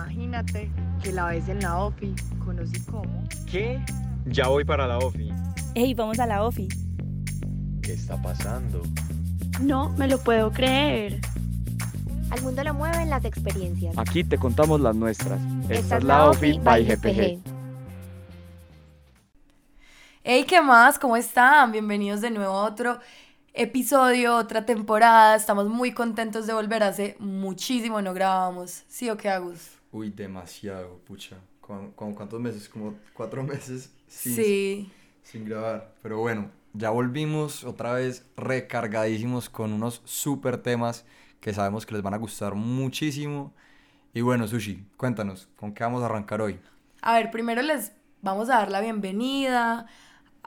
Imagínate que la ves en la OFI, conocí cómo. ¿Qué? Ya voy para la OFI. Ey, vamos a la OFI. ¿Qué está pasando? No me lo puedo creer. Al mundo lo mueven las experiencias. Aquí te contamos las nuestras. Esta es la OFI by GPG. Hey, ¿qué más? ¿Cómo están? Bienvenidos de nuevo a otro episodio, otra temporada. Estamos muy contentos de volver. Hace muchísimo no grabábamos. ¿Sí o qué, Agus? Uy, demasiado, pucha. ¿Como, como cuántos meses? Como cuatro meses sin, Sí. sin grabar. Pero bueno, ya volvimos otra vez recargadísimos con unos super temas que sabemos que les van a gustar muchísimo. Y bueno, Sushi, cuéntanos, ¿con qué vamos a arrancar hoy? A ver, primero les vamos a dar la bienvenida,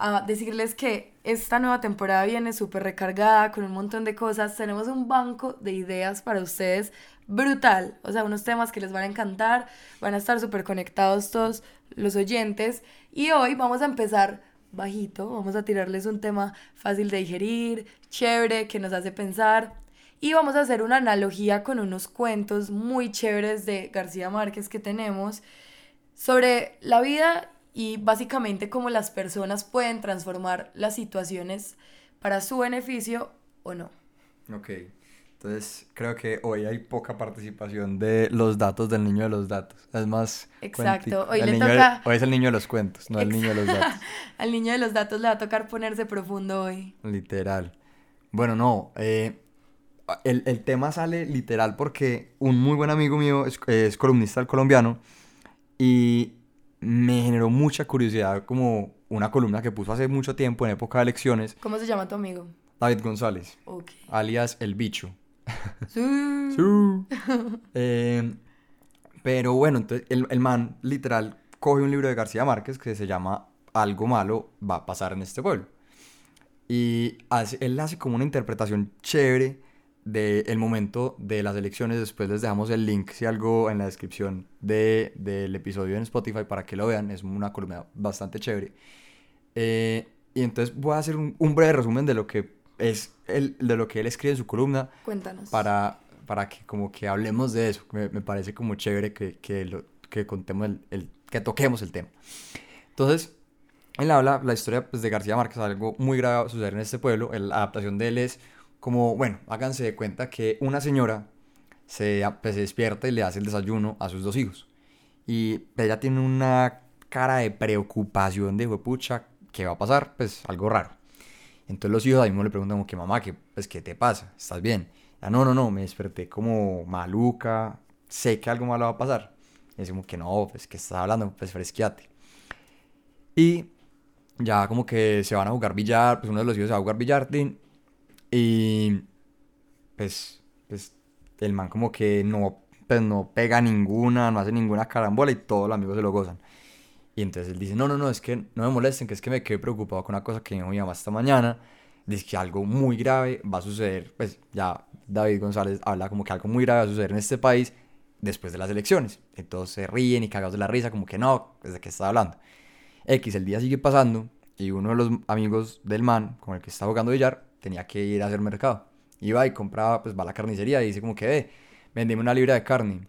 a decirles que esta nueva temporada viene súper recargada con un montón de cosas. Tenemos un banco de ideas para ustedes brutal. O sea, unos temas que les van a encantar, van a estar súper conectados todos los oyentes. Y hoy vamos a empezar bajito, vamos a tirarles un tema fácil de digerir, chévere, que nos hace pensar. Y vamos a hacer una analogía con unos cuentos muy chéveres de García Márquez que tenemos sobre la vida y básicamente cómo las personas pueden transformar las situaciones para su beneficio o no. Ok, entonces creo que hoy hay poca participación de los datos del niño de los datos. Es más... Exacto, hoy el le niño de- toca- hoy es el niño de los cuentos, no el Ex- niño de los datos. Al niño de los datos le va a tocar ponerse profundo hoy. Literal. Bueno, no. eh, el, el tema sale literal porque un muy buen amigo mío es, es columnista del colombiano y me generó mucha curiosidad como una columna que puso hace mucho tiempo en época de elecciones, ¿Cómo se llama tu amigo? David González, Ok. alias El Bicho. Sí. Eh, pero bueno, entonces el, el man literal coge un libro de García Márquez que se llama Algo malo va a pasar en este pueblo. Y hace- él hace como una interpretación chévere del momento de las elecciones. Después les dejamos el link, si algo, en la descripción de- del episodio en Spotify para que lo vean. Es una columna bastante chévere. Eh, y entonces voy a hacer un, un breve resumen de lo que es el, de lo que él escribe en su columna Cuéntanos. para, para que como que hablemos de eso. Me, me parece como chévere que, que, lo, que contemos el, el- que toquemos el tema. Entonces, él habla la historia pues, de García Márquez, algo muy grave suceder en este pueblo. el- la adaptación de él es como, bueno, háganse de cuenta que una señora se, pues, se despierta y le hace el desayuno a sus dos hijos. Y ella tiene una cara de preocupación de, pucha, ¿qué va a pasar? Pues algo raro. Entonces los hijos ahí mismo le preguntan como que mamá, ¿qué, pues, ¿qué te pasa? ¿Estás bien? Ya, no, no, no, me desperté como maluca, sé que algo malo va a pasar. Y es que no, pues que estás hablando, pues fresqueate. Y ya como que se van a jugar billar, pues uno de los hijos se va a jugar billar, y pues, pues el man como que no, pues no pega ninguna, no hace ninguna carambola y todos los amigos se lo gozan. Y entonces él dice, no, no, no, es que no me molesten, que es que me quedé preocupado con una cosa que me mi mamá esta mañana. Dice que algo muy grave va a suceder, pues ya David González habla como que algo muy grave va a suceder en este país después de las elecciones. Entonces se ríen y cagados de la risa, como que no, ¿de qué está hablando? X, el día sigue pasando y uno de los amigos del man con el que está jugando billar tenía que ir a hacer mercado. Iba y compraba, pues va a la carnicería y dice como que, ve, vendeme una libra de carne.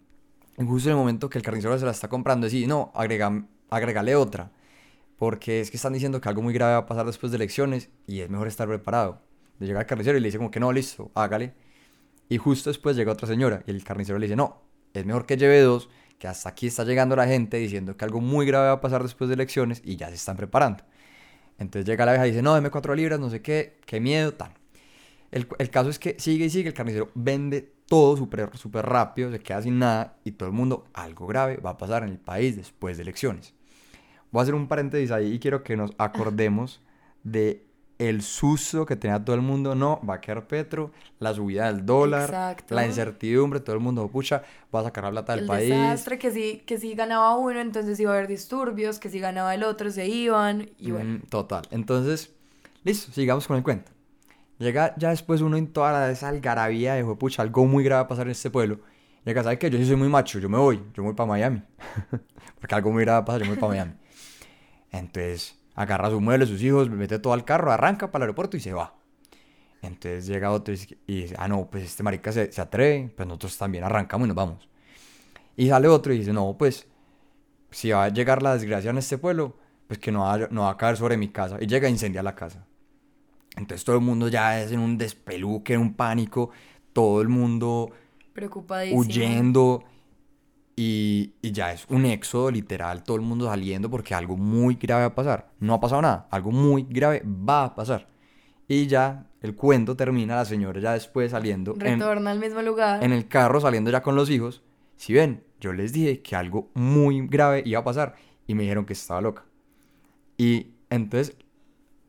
Y justo en el momento que el carnicero se la está comprando, dice, no, agrega, agrégale otra. Porque es que están diciendo que algo muy grave va a pasar después de elecciones y es mejor estar preparado. Le llega el carnicero y le dice como que no, listo, hágale. Y justo después llega otra señora y el carnicero le dice, no, es mejor que lleve dos, que hasta aquí está llegando la gente diciendo que algo muy grave va a pasar después de elecciones y ya se están preparando. Entonces llega la vieja y dice, no, deme cuatro libras, no sé qué, qué miedo, tal. El, el caso es que sigue y sigue, el carnicero vende todo súper súper rápido, se queda sin nada y todo el mundo, algo grave va a pasar en el país después de elecciones. Voy a hacer un paréntesis ahí y quiero que nos acordemos de el susto que tenía todo el mundo, no, va a quedar Petro, la subida del dólar, Exacto. la incertidumbre, todo el mundo, pucha, va a sacar la plata del el país. desastre, que si, que si ganaba uno, entonces iba a haber disturbios, que si ganaba el otro, se iban, y bueno. Mm, total. Entonces, listo, sigamos con el cuento. Llega ya después uno en toda esa algarabía de, pucha, algo muy grave va a pasar en este pueblo. Llega, ¿sabe qué? Yo sí soy muy macho, yo me voy, yo me voy para Miami. Porque algo muy grave va a pasar, yo me voy para Miami. Entonces, agarra su mueble, sus hijos, me mete todo al carro, arranca para el aeropuerto y se va. Entonces llega otro y dice- ah, no, pues este marica se, se atreve, pues nosotros también arrancamos y nos vamos. Y sale otro y dice, no, pues si va a llegar la desgracia en este pueblo, pues que no va, no va a caer sobre mi casa. Y llega a incendiar la casa. Entonces todo el mundo ya es en un despeluque, en un pánico, todo el mundo Preocupadísimo. huyendo y, y ya es un éxodo literal, todo el mundo saliendo porque algo muy grave va a pasar. No ha pasado nada, algo muy grave va a pasar. Y ya el cuento termina, la señora ya después saliendo en, Retorna al mismo lugar. en el carro, saliendo ya con los hijos. Si ven, yo les dije que algo muy grave iba a pasar y me dijeron que estaba loca. Y entonces,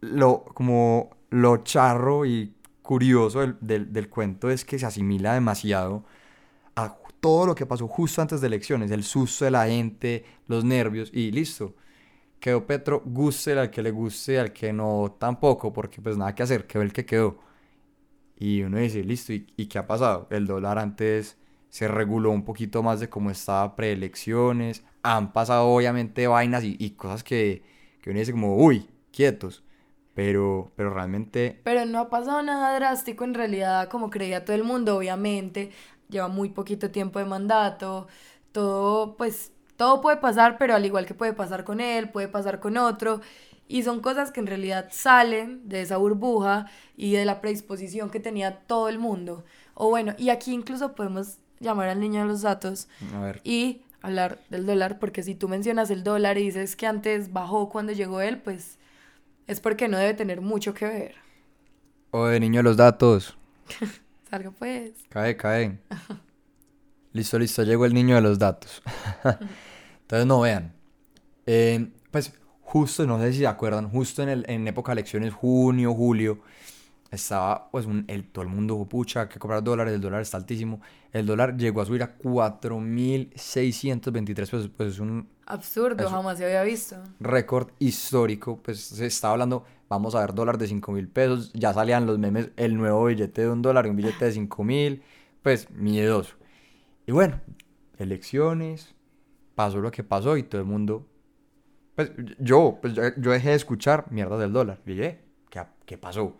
lo, como lo charro y curioso del, del, del cuento es que se asimila demasiado todo lo que pasó justo antes de elecciones, el susto de la gente, los nervios y listo. Quedó Petro, guste al que le guste, al que no tampoco, porque pues nada que hacer, quedó el que quedó. Y uno dice, listo, ¿y, y qué ha pasado? El dólar antes se reguló un poquito más de cómo estaba preelecciones, han pasado obviamente vainas y, y cosas que, que uno dice como, uy, quietos, pero, pero realmente Pero no ha pasado nada drástico en realidad, como creía todo el mundo, obviamente. Lleva muy poquito tiempo de mandato. Todo, pues, todo puede pasar, pero al igual que puede pasar con él, puede pasar con otro. Y son cosas que en realidad salen de esa burbuja y de la predisposición que tenía todo el mundo. O bueno, y aquí incluso podemos llamar al niño de los datos a ver, y hablar del dólar, porque si tú mencionas el dólar y dices que antes bajó cuando llegó él, pues es porque no debe tener mucho que ver. o de niño de los datos, Pues. cae, cae. Listo, listo, llegó el niño de los datos. Entonces, no vean. Eh, pues justo, no sé si se acuerdan, justo en, el, en época de elecciones, junio, julio, estaba pues un, el, todo el mundo, pucha, que comprar dólares, el dólar está altísimo. El dólar llegó a subir a 4.623 pesos, pues es un Absurdo, jamás se había visto. récord histórico, pues se estaba hablando, vamos a ver dólar de 5 mil pesos, ya salían los memes, el nuevo billete de un dólar y un billete de 5 mil, pues miedoso. Y bueno, elecciones, pasó lo que pasó y todo el mundo, pues yo, pues yo, dejé de escuchar mierda del dólar, y dije, ¿qué, qué pasó?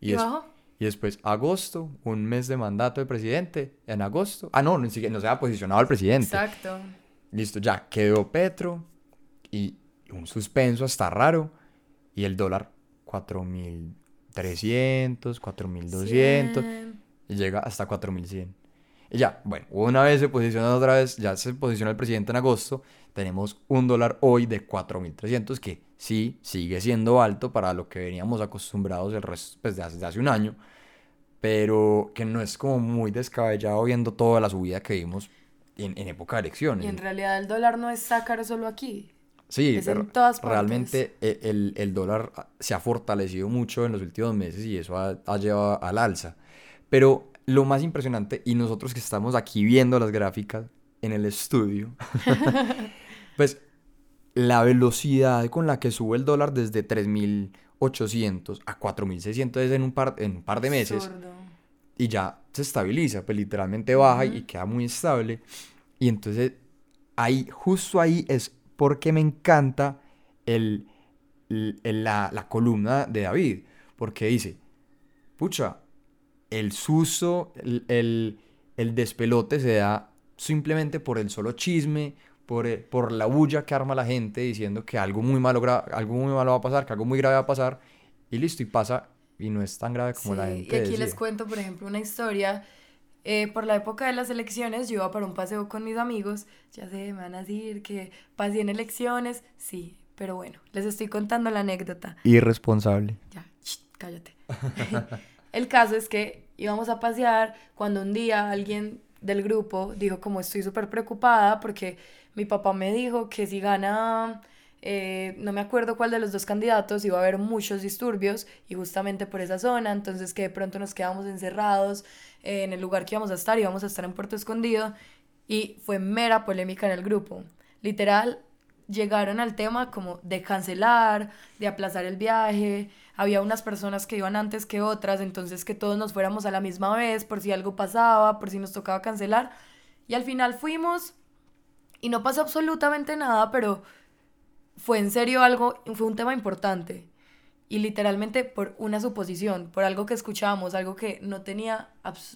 ¿Y, bajó? y después, agosto, un mes de mandato del presidente, en agosto, ah no, ni siquiera, no se ha posicionado el presidente. Exacto. Listo, ya quedó Petro y un suspenso hasta raro y el dólar 4.300, 4.200 Cien. y llega hasta 4.100. Y ya, bueno, una vez se posicionó otra vez, ya se posicionó el presidente en agosto, tenemos un dólar hoy de 4.300 que sí sigue siendo alto para lo que veníamos acostumbrados el resto, pues, de hace, de hace un año, pero que no es como muy descabellado viendo toda la subida que vimos en, en época de elecciones. Y en realidad el dólar no está caro solo aquí. Sí, Es en todas realmente e- el, el dólar se ha fortalecido mucho en los últimos meses y eso ha, ha llevado al alza. Pero lo más impresionante, y nosotros que estamos aquí viendo las gráficas en el estudio, pues la velocidad con la que sube el dólar desde 3.800 a 4.600 es en un par, en un par de meses Absurdo. y ya se estabiliza, pues literalmente baja y Ujú. queda muy estable. Y entonces ahí, justo ahí es porque me encanta el, la, la columna de David, porque dice, pucha, el susto, el, el, el despelote se da simplemente por el solo chisme, por, el- por la bulla que arma la gente diciendo que algo muy malo, algo muy malo va a pasar, que algo muy grave va a pasar, y listo, y pasa, y no es tan grave como la gente y aquí les cuento, por ejemplo, una historia. Eh, por la época de las elecciones, yo iba para un paseo con mis amigos. Ya sé, me van a decir que pasé en elecciones. Sí, pero bueno, les estoy contando la anécdota. Irresponsable. Ya, shh, cállate. El caso es que íbamos a pasear cuando un día alguien del grupo dijo como estoy súper preocupada porque mi papá me dijo que si gana, eh, no me acuerdo cuál de los dos candidatos, iba a haber muchos disturbios y justamente por esa zona, entonces que de pronto nos quedamos encerrados eh, en el lugar que íbamos a estar, íbamos a estar en Puerto Escondido y fue mera polémica en el grupo. Literal, llegaron al tema como de cancelar, de aplazar el viaje. Había unas personas que iban antes que otras, entonces que todos nos fuéramos a la misma vez por si algo pasaba, por si nos tocaba cancelar. Y al final fuimos y no pasó absolutamente nada, pero fue en serio algo, fue un tema importante. Y literalmente por una suposición, por algo que escuchábamos, algo que no tenía,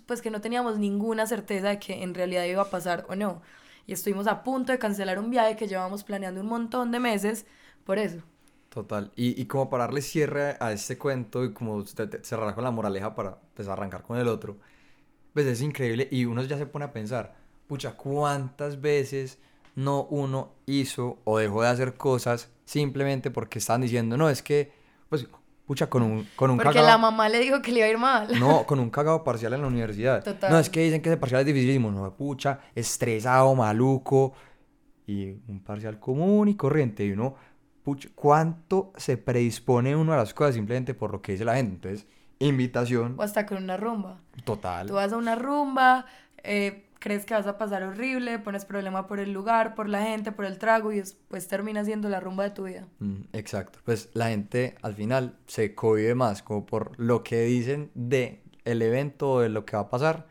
pues que no teníamos ninguna certeza de que en realidad iba a pasar o no. y estuvimos a punto de cancelar un viaje que llevamos planeando un montón de meses por eso. Total. Y, y como para darle cierre a este cuento y como cerrar con la moraleja para pues, arrancar con el otro, pues es increíble y uno ya se pone a pensar, pucha, ¿cuántas veces no uno hizo o dejó de hacer cosas simplemente porque estaban diciendo, no, es que, pues, pucha, con un, con un Porque cagado- la mamá le dijo que le iba a ir mal. No, con un cagado parcial en la universidad. Total. No, es que dicen que ese parcial es dificilísimo. No, pucha, estresado, maluco. Y un parcial común y corriente. Y uno, pucha, ¿cuánto se predispone uno a las cosas simplemente por lo que dice la gente? Entonces, invitación O hasta con una rumba. total. Tú vas a una rumba, eh, crees que vas a pasar horrible, pones problema por el lugar, por la gente, por el trago y después termina siendo la rumba de tu vida. Mm, exacto. Pues la gente al final se cohibe más como por lo que dicen de el evento o de lo que va a pasar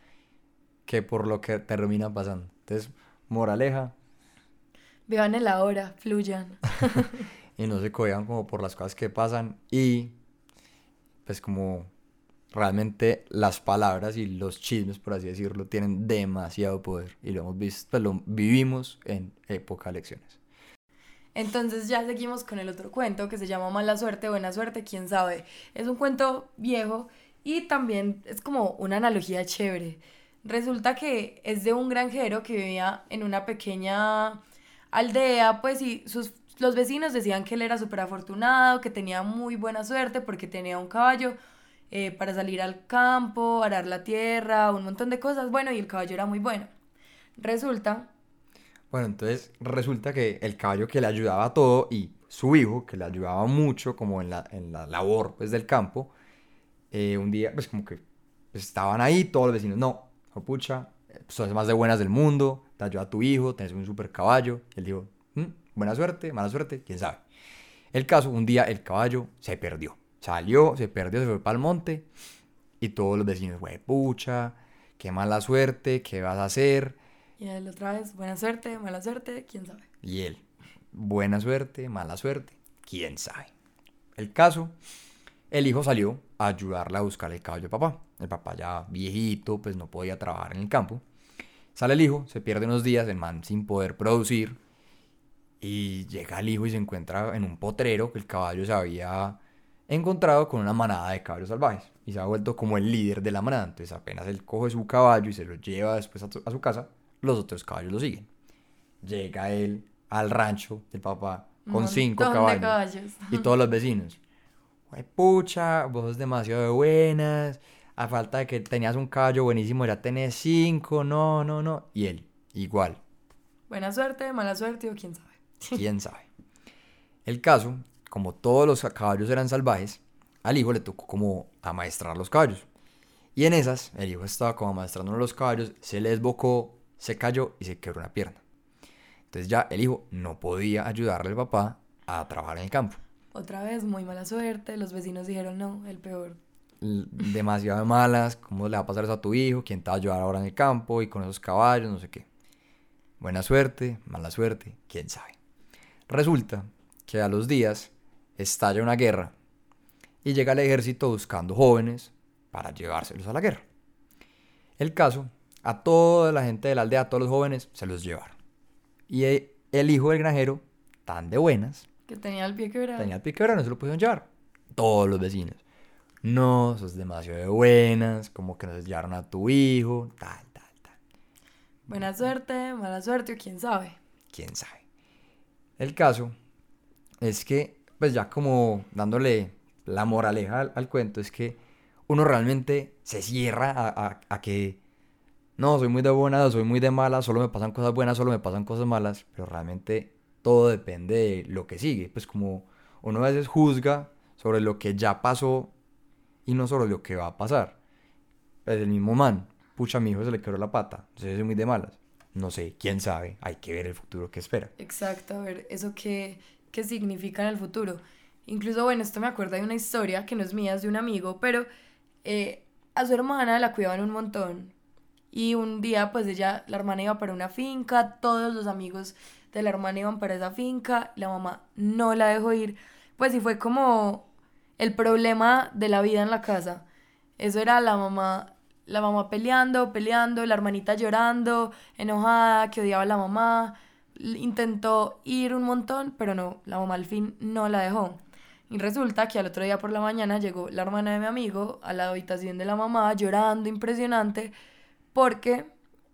que por lo que termina pasando. Entonces, moraleja, Vivan el ahora, fluyan. y no se cohiban como por las cosas que pasan y pues como realmente las palabras y los chismes por así decirlo tienen demasiado poder y lo hemos visto, pues lo vivimos en época de elecciones. Entonces ya seguimos con el otro cuento que se llama Mala suerte, buena suerte, quién sabe. Es un cuento viejo y también es como una analogía chévere. Resulta que es de un granjero que vivía en una pequeña aldea, pues y sus, los vecinos decían que él era súper afortunado, que tenía muy buena suerte porque tenía un caballo eh, para salir al campo, arar la tierra, un montón de cosas. Bueno, y el caballo era muy bueno. Resulta Bueno, entonces resulta que el caballo que le ayudaba a todo y su hijo, que le ayudaba mucho como en la, en la labor pues, del campo, eh, un día pues como que estaban ahí todos los vecinos, no, oh, pucha, eh, sos más de buenas del mundo, te ayuda a tu hijo, tenés un super caballo. Y él dijo, "Mm, buena suerte, mala suerte, quién sabe. El caso, un día el caballo se perdió, salió, se perdió, se fue para el monte y todos los vecinos, güey, pucha, qué mala suerte, ¿qué vas a hacer? Y él otra vez, buena suerte, mala suerte, quién sabe. Y él, buena suerte, mala suerte, quién sabe. El caso, el hijo salió a ayudarle a buscar el caballo de papá. El papá ya viejito, pues no podía trabajar en el campo. Sale el hijo, se pierde unos días, el man sin poder producir. Y llega el hijo y se encuentra en un potrero que el caballo se había encontrado con una manada de caballos salvajes. Y se ha vuelto como el líder de la manada. Entonces apenas él coge su caballo y se lo lleva después a, su- a su casa, los otros caballos lo siguen. Llega él al rancho del papá con cinco caballos. caballos. Y todos los vecinos. Pucha, vos sos demasiado de buenas. A falta de que tenías un caballo buenísimo, ya tenés cinco. No, no, no. Y él, igual. Buena suerte, mala suerte o quién sabe. quién sabe. El caso, como todos los caballos eran salvajes, al hijo le tocó como amaestrar los caballos. Y en esas, el hijo estaba como amaestrando los caballos, se le desbocó, se cayó y se quebró una pierna. Entonces ya el hijo no podía ayudarle al papá a trabajar en el campo. Otra vez, muy mala suerte. Los vecinos dijeron no, el peor. Demasiado de malas, ¿cómo le va a pasar eso a tu hijo? ¿Quién te va a ayudar ahora en el campo y con esos caballos? No sé qué. Buena suerte, mala suerte, quién sabe. Resulta que a los días estalla una guerra y llega el ejército buscando jóvenes para llevárselos a la guerra. El caso, a toda la gente de la aldea, a todos los jóvenes, se los llevaron. Y e- el hijo del granjero, tan de buenas, Que tenía el pie quebrado. tenía el pique ahora, no se lo pudieron llevar. Todos los vecinos. No, sos demasiado de buenas, como que nos llevaron a tu hijo, tal, tal, tal. Buena suerte, mala suerte o quién sabe. quién sabe. El caso es que, pues ya como dándole la moraleja al, al cuento, es que uno realmente se cierra a, a- a que no, soy muy de buena, soy muy de mala, solo me pasan cosas buenas, solo me pasan cosas malas, pero realmente todo depende de lo que sigue. Pues como uno a veces juzga sobre lo que ya pasó y no sobre lo que va a pasar. Pues el mismo man, pucha, a mi hijo se le quebró la pata, entonces soy muy de malas. No sé, quién sabe, hay que ver el futuro que espera. Exacto, a ver, eso qué, qué significa en el futuro. Incluso, bueno, esto me acuerda de una historia que no es mía, es de un amigo, pero eh, a su hermana la cuidaban un montón. Y un día, pues ella, la hermana iba para una finca, todos los amigos de la hermana iban para esa finca, la mamá no la dejó ir. Pues y fue como el problema de la vida en la casa. Eso era la mamá la mamá peleando, peleando, la hermanita llorando, enojada, que odiaba a la mamá. Intentó ir un montón, pero no, la mamá al fin no la dejó. Y resulta que al otro día por la mañana llegó la hermana de mi amigo a la habitación de la mamá llorando impresionante porque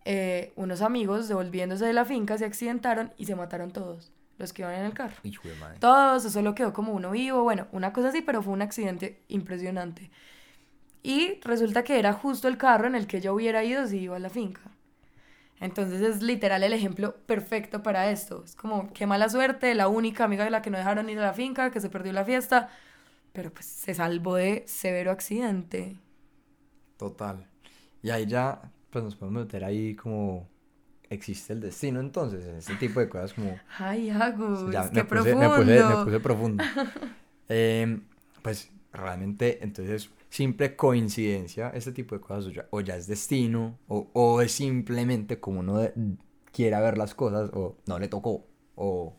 eh, unos amigos devolviéndose de la finca se accidentaron y se mataron todos, los que iban en el carro. Hijo de madre. Todos, solo quedó como uno vivo, bueno, una cosa así, pero fue un accidente impresionante. Y resulta que era justo el carro en el que ella hubiera ido si iba a la finca. Entonces es literal el ejemplo perfecto para esto. Es como, qué mala suerte, la única amiga de la que no dejaron ir a la finca, que se perdió la fiesta, pero pues se salvó de severo accidente. Total. Y ahí ya, pues nos podemos meter ahí como existe el destino entonces, en este tipo de cosas como... Ay, Agus, Ya qué me puse, profundo. me puse, me puse profundo. Em, pues realmente, entonces, simple coincidencia, este tipo de cosas, o ya, o ya es destino, o, o es simplemente como uno de- quiera ver las cosas, o no le tocó, o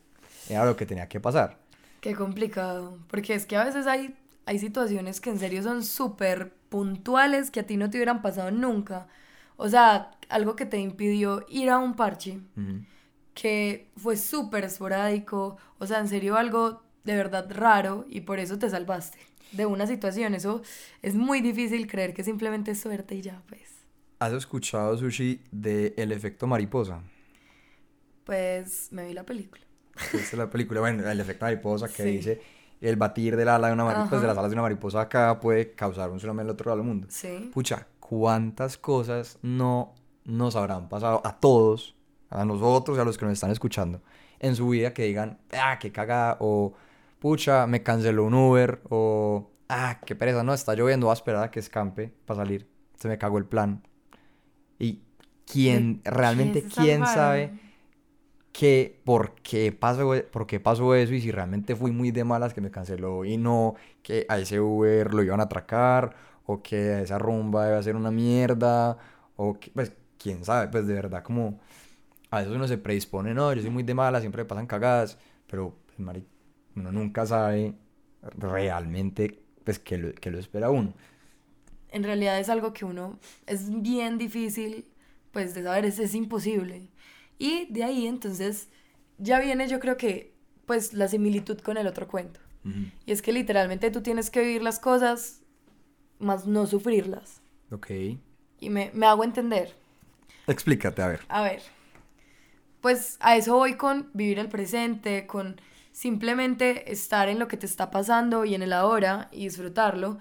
era lo que tenía que pasar. Qué complicado, porque es que a veces hay, hay situaciones que en serio son súper puntuales que a ti no te hubieran pasado nunca. O sea, algo que te impidió ir a un parche, que fue súper esporádico, o sea, en serio algo de verdad raro y por eso te salvaste de una situación. Eso es muy difícil creer que simplemente es suerte y ya, pues. ¿Has escuchado, Sushi, de El efecto mariposa? Pues me vi la película. Es la película, bueno, el efecto mariposa que Sí. dice el batir del ala de una mariposa, pues de las alas de una mariposa acá puede causar un tsunami al otro lado del mundo. Sí. Pucha, cuántas cosas no nos habrán pasado a todos, a nosotros y a los que nos están escuchando, en su vida que digan, ah, qué cagada, o pucha, me canceló un Uber, o ah, qué pereza, no, está lloviendo, voy a esperar a que escampe para salir, se me cagó el plan. Y quién, ¿De realmente, quién sabe que por qué pasó, por qué pasó eso y si realmente fui muy de malas que me canceló y no que a ese Uber lo iban a atracar o que a esa rumba iba a ser una mierda o que, pues, quién sabe, pues de verdad como a veces uno se predispone, no, yo soy muy de malas, siempre me pasan cagadas, pero pues, mari, uno nunca sabe realmente pues qué lo, qué lo espera uno. en realidad es algo que uno es bien difícil pues de saber, es, es imposible. Y de ahí entonces ya viene yo creo que pues la similitud con el otro cuento. Y es que literalmente tú tienes que vivir las cosas más no sufrirlas. Ok. Y me, me hago entender. Explícate, a ver. A ver, pues a eso voy con vivir el presente, con simplemente estar en lo que te está pasando y en el ahora y disfrutarlo,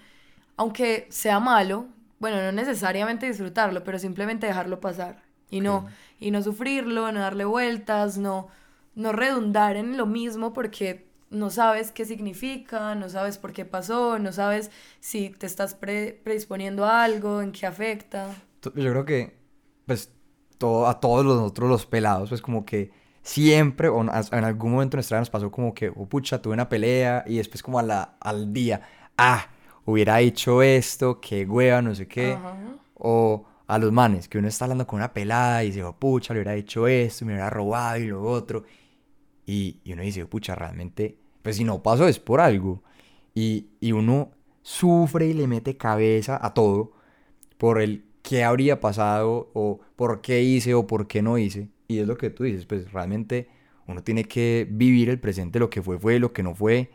aunque sea malo, bueno, no necesariamente disfrutarlo, pero simplemente dejarlo pasar y no y no sufrirlo, no darle vueltas, no no redundar en lo mismo porque no sabes qué significa, no sabes por qué pasó, no sabes si te estás pre- predisponiendo a algo, en qué afecta. Yo creo que, pues, todo, a todos nosotros los pelados, pues como que siempre, o en algún momento de nuestra vida nos pasó como que, oh, pucha, tuve una pelea y después como a la, al día, ah, hubiera hecho esto, qué hueva, no sé qué. Ajá. O a los manes, que uno está hablando con una pelada y dice, oh, pucha, le hubiera hecho esto, me hubiera robado y lo otro. Y, y uno dice, oh, pucha, realmente, pues si no pasó es por algo. Y, y uno sufre y le mete cabeza a todo por el qué habría pasado o por qué hice o por qué no hice. Y es lo que tú dices, pues realmente uno tiene que vivir el presente, lo que fue fue, lo que no fue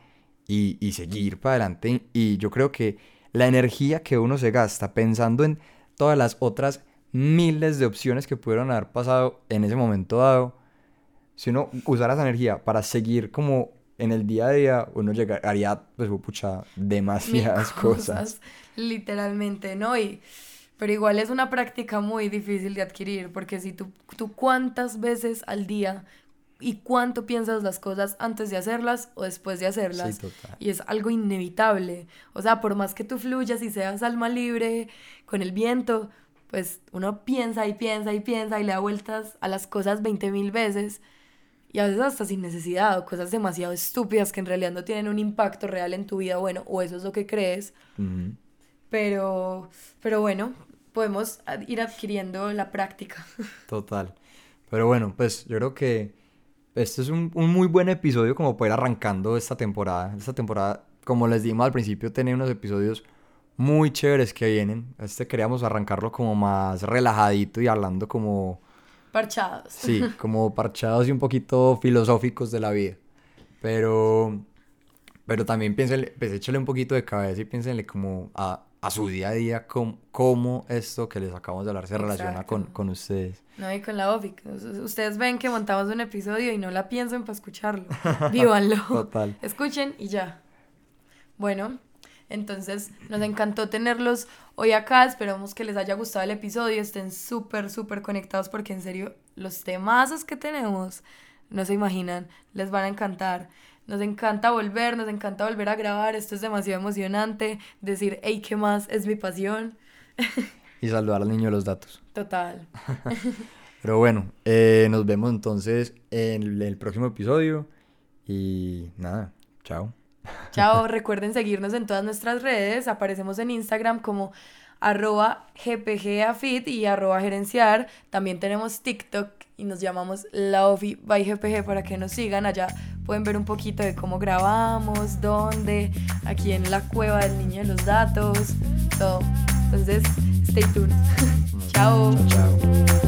y, y seguir para adelante. Y yo creo que la energía que uno se gasta pensando en todas las otras miles de opciones que pudieron haber pasado en ese momento dado, si uno usara esa energía para seguir como en el día a día, uno llegaría, pues, pucha, demasiadas cosas. Literalmente, ¿no? Y, pero igual es una práctica muy difícil de adquirir, porque si tú, tú cuántas veces al día y cuánto piensas las cosas antes de hacerlas o después de hacerlas. Sí, total. Y es algo inevitable. O sea, por más que tú fluyas y seas alma libre con el viento, pues uno piensa y piensa y piensa y le da vueltas a las cosas 20 mil veces. Y a veces hasta sin necesidad, o cosas demasiado estúpidas que en realidad no tienen un impacto real en tu vida, bueno, o eso es lo que crees. Pero, pero bueno, podemos ir adquiriendo la práctica. Total. Pero bueno, pues yo creo que este es un, un muy buen episodio como para ir arrancando esta temporada. Esta temporada, como les dijimos al principio, tiene unos episodios muy chéveres que vienen. Este queríamos arrancarlo como más relajadito y hablando como, Parchados. sí, como parchados y un poquito filosóficos de la vida. Pero, pero también piénsenle, pues échale un poquito de cabeza y piénsenle como a, a su día a día cómo, cómo esto que les acabamos de hablar se relaciona con, con ustedes. No, y con la OFI. Ustedes ven que montamos un episodio y no la piensen para escucharlo. Vívanlo. Total. Escuchen y ya. Bueno, entonces nos encantó tenerlos hoy acá. Esperamos que les haya gustado el episodio. Estén súper, súper conectados porque en serio, los temazos que tenemos, no se imaginan, les van a encantar. Nos encanta volver, nos encanta volver a grabar. Esto es demasiado emocionante. Decir, hey, ¿qué más? Es mi pasión. Y saludar al niño de los datos. Total. Pero bueno, eh, nos vemos entonces en el, próximo episodio. Y nada, chao. Chao, recuerden seguirnos en todas nuestras redes. Aparecemos en Instagram como arroba gpgafit y arroba gerenciar. También tenemos TikTok y nos llamamos La Ofi by GPG para que nos sigan. Allá pueden ver un poquito de cómo grabamos, dónde, aquí en la cueva del niño de los datos, todo. Entonces, stay tuned. Chao. Chao.